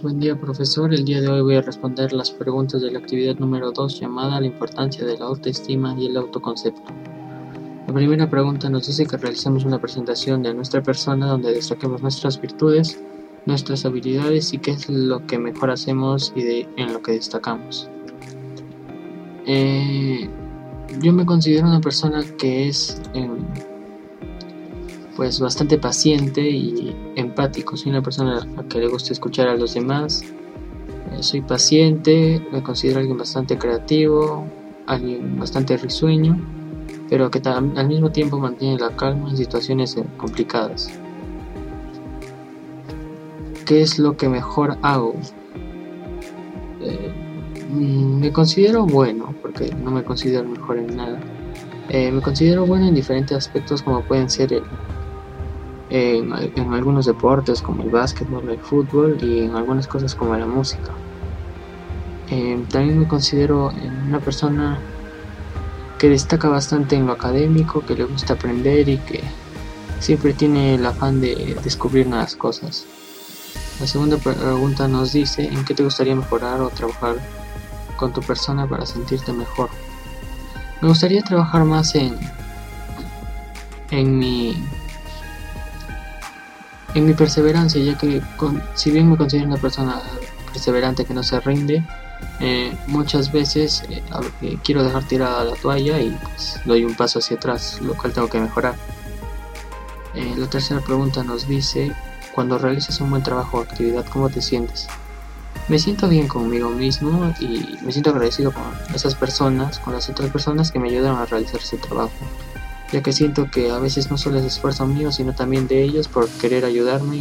Buen día profesor, el día de hoy voy a responder las preguntas de la actividad número 2 llamada La importancia de la autoestima y el autoconcepto. La primera pregunta nos dice que realicemos una presentación de nuestra persona donde destaquemos nuestras virtudes, nuestras habilidades y qué es lo que mejor hacemos y en lo que destacamos. Eh, yo me considero una persona que es em, pues bastante paciente y empático. Soy una persona a la que le gusta escuchar a los demás. Eh, soy paciente, me considero alguien bastante creativo, alguien bastante risueño, pero que al mismo tiempo mantiene la calma en situaciones eh, complicadas. ¿Qué es lo que mejor hago? Eh, me considero bueno, porque no me considero mejor en nada. me considero bueno en diferentes aspectos como pueden ser el, en, algunos deportes como el básquetbol, el fútbol y en algunas cosas como la música. Eh, también me considero una persona que destaca bastante en lo académico, que le gusta aprender y que siempre tiene el afán de descubrir nuevas cosas. La segunda pregunta nos dice en qué te gustaría mejorar o trabajar con tu persona para sentirte mejor. Me gustaría trabajar más en, en mi en mi perseverancia, ya que si bien me considero una persona perseverante que no se rinde, eh, muchas veces eh, eh, quiero dejar tirada la toalla y pues, doy un paso hacia atrás, lo cual tengo que mejorar. la tercera pregunta nos dice, cuando realizas un buen trabajo o actividad, ¿cómo te sientes? Me siento bien conmigo mismo y me siento agradecido con esas personas, con las otras personas que me ayudaron a realizar ese trabajo ya que siento que a veces no solo es esfuerzo mío, sino también de ellos por querer ayudarme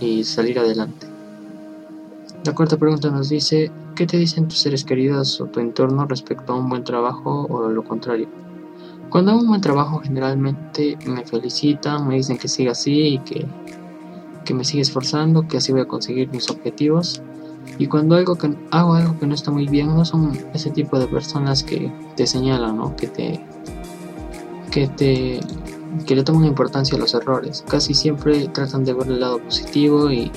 y, salir adelante. La cuarta pregunta nos dice, ¿qué te dicen tus seres queridos o tu entorno respecto a un buen trabajo o lo contrario? Cuando hago un buen trabajo generalmente me felicitan, me dicen que siga así y que, que me siga esforzando, que así voy a conseguir mis objetivos. Y cuando algo que, hago algo que no está muy bien, no son ese tipo de personas que te señalan, ¿no? que te que, te, que le toman importancia a los errores. Casi siempre tratan de ver el lado positivo y,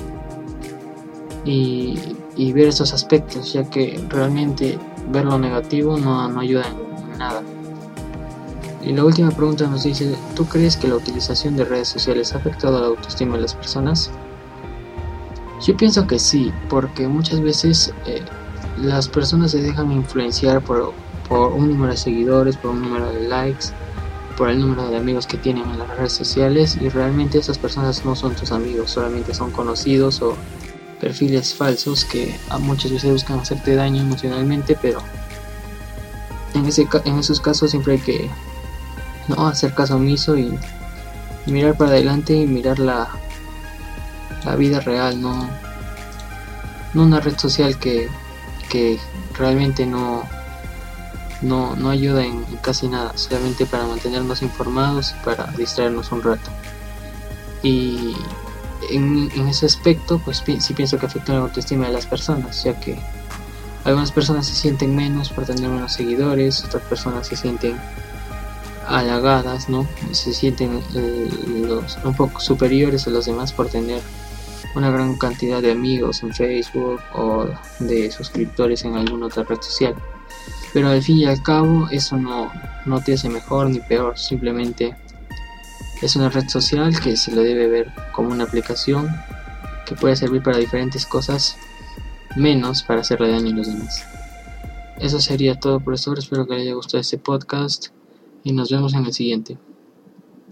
y, ver esos aspectos, ya que realmente ver lo negativo no, no ayuda en nada. Y la última pregunta nos dice, ¿tú crees que la utilización de redes sociales ha afectado a la autoestima de las personas? Yo pienso que sí, porque muchas veces eh, las personas se dejan influenciar por, por un número de seguidores, por un número de likes, por el número de amigos que tienen en las redes sociales y realmente esas personas no son tus amigos, solamente son conocidos o perfiles falsos que a muchas veces buscan hacerte daño emocionalmente, pero en, ese, en esos casos siempre hay que no hacer caso omiso y, mirar para adelante y mirar la, la vida real, no, no una red social que, que realmente no, no, no ayuda en, casi nada, solamente para mantenernos informados y para distraernos un rato. Y en, ese aspecto, pues sí pienso que afecta la autoestima de las personas, ya que algunas personas se sienten menos por tener menos seguidores, otras personas se sienten halagadas, ¿no? Se sienten eh, los, un poco superiores a los demás por tener una gran cantidad de amigos en Facebook o de suscriptores en alguna otra red social. Pero al fin y al cabo eso no, no te hace mejor ni peor, simplemente es una red social que se le debe ver como una aplicación que puede servir para diferentes cosas, menos para hacerle daño a los demás. Eso sería todo, profesor. Espero que les haya gustado este podcast y nos vemos en el siguiente.